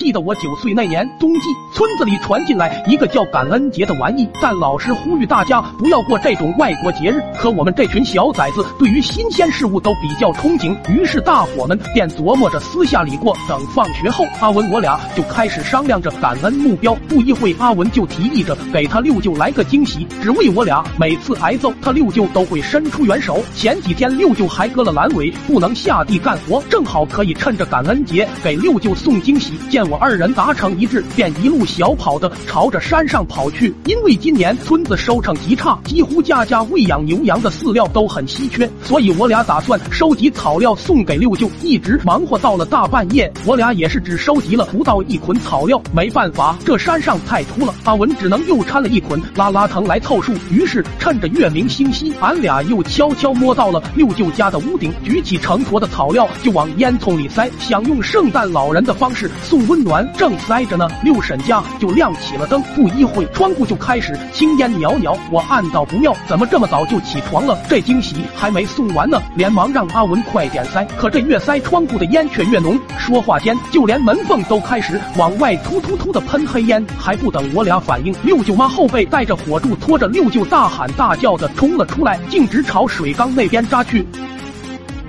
记得我九岁那年冬季，村子里传进来一个叫感恩节的玩意，但老师呼吁大家不要过这种外国节日。可我们这群小崽子对于新鲜事物都比较憧憬，于是大伙们便琢磨着私下里过。等放学后，阿文我俩就开始商量着感恩目标。不一会，阿文就提议着给他六舅来个惊喜，只为我俩每次挨揍，他六舅都会伸出援手。前几天六舅还割了。阑尾，不能下地干活，正好可以趁着感恩节给六舅送惊喜。见见我二人达成一致，便一路小跑的朝着山上跑去。因为今年村子收成极差，几乎家家喂养牛羊的饲料都很稀缺，所以我俩打算收集草料送给六舅。一直忙活到了大半夜，我俩也是只收集了不到一捆草料。没办法，这山上太秃了，阿文只能又掺了一捆拉拉藤来凑数。于是趁着月明星稀，俺俩又悄悄摸到了六舅家的屋顶，举起成坨的草料就往烟囱里塞，想用圣诞老人的方式送温暖。正塞着呢，六婶家就亮起了灯。不一会，窗户就开始青烟袅袅。我暗道不妙，怎么这么早就起床了？这惊喜还没送完呢，连忙让阿文快点塞。可这越塞，窗户的烟却越浓。说话间，就连门缝都开始往外突突突的喷黑烟。还不等我俩反应，六舅妈后背带着火柱，拖着六舅大喊大叫的冲了出来，径直朝水缸那边扎去。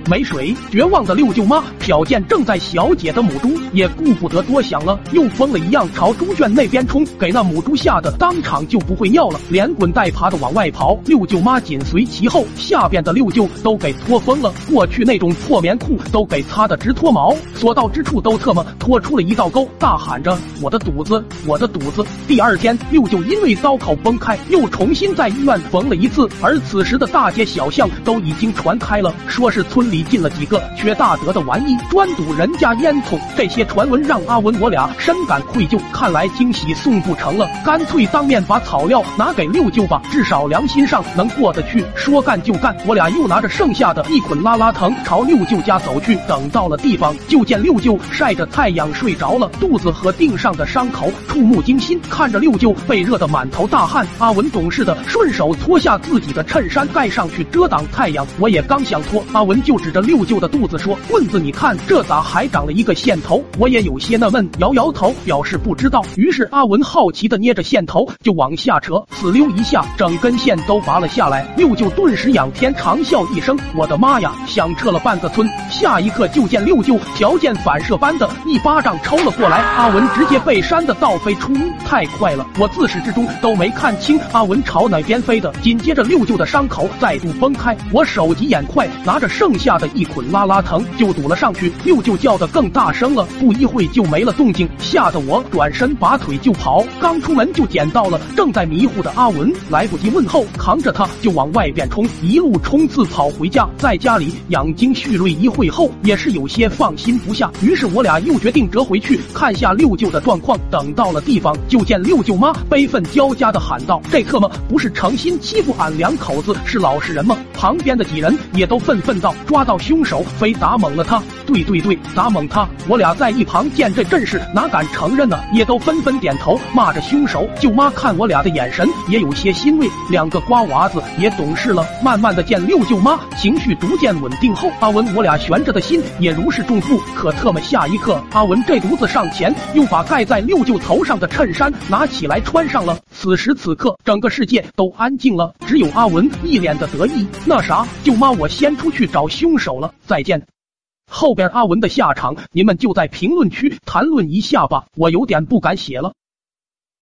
没水，绝望的六舅妈瞟见正在小解的母猪，也顾不得多想了，又疯了一样朝猪圈那边冲，给那母猪吓得当场就不会尿了，连滚带爬的往外跑。六舅妈紧随其后，下边的六舅都给拖疯了，过去那种破棉裤都给擦得直脱毛，所到之处都特么拖出了一道沟，大喊着我的肚子，我的肚子。第二天，六舅因为刀口崩开，又重新在医院缝了一次，而此时的大街小巷都已经传开了，说是村。里进了几个缺大德的玩意，专堵人家烟囱。这些传闻让阿文我俩深感愧疚。看来惊喜送不成了，干脆当面把草料拿给六舅吧，至少良心上能过得去。说干就干，我俩又拿着剩下的一捆拉拉藤朝六舅家走去。等到了地方，就见六舅晒着太阳睡着了，肚子和腚上的伤口触目惊心。看着六舅被热得满头大汗，阿文懂事的顺手脱下自己的衬衫盖上去遮挡太阳。我也刚想脱，阿文就。指着六舅的肚子说：“棍子，你看这咋还长了一个线头？”我也有些纳闷，摇摇头表示不知道。于是阿文好奇的捏着线头就往下扯，呲溜一下，整根线都拔了下来。六舅顿时仰天长啸一声：“我的妈呀！”响彻了半个村。下一刻就见六舅条件反射般的一巴掌抽了过来，阿文直接被扇的倒飞出屋，太快了，我自始至终都没看清阿文朝哪边飞的。紧接着六舅的伤口再度崩开，我手疾眼快拿着剩下。的一捆拉拉藤就堵了上去，六舅叫的更大声了，不一会就没了动静，吓得我转身拔腿就跑。刚出门就捡到了正在迷糊的阿文，来不及问候，扛着他就往外边冲，一路冲刺跑回家。在家里养精蓄锐一会后，也是有些放心不下，于是我俩又决定折回去看下六舅的状况。等到了地方，就见六舅妈悲愤交加的喊道：“这特么不是诚心欺负俺两口子是老实人吗？”旁边的几人也都愤愤道：“抓！”到凶手，非打懵了他。对对对，打懵他。我俩在一旁见这阵势，哪敢承认呢？也都纷纷点头，骂着凶手。舅妈看我俩的眼神也有些欣慰，两个瓜娃子也懂事了。慢慢的见六舅妈情绪逐渐稳定后，阿文我俩悬着的心也如释重负。可特么下一刻，阿文这犊子上前，又把盖在六舅头上的衬衫拿起来穿上了。此时此刻，整个世界都安静了，只有阿文一脸的得意。那啥，舅妈，我先出去找凶手了，再见。后边阿文的下场，你们就在评论区谈论一下吧，我有点不敢写了。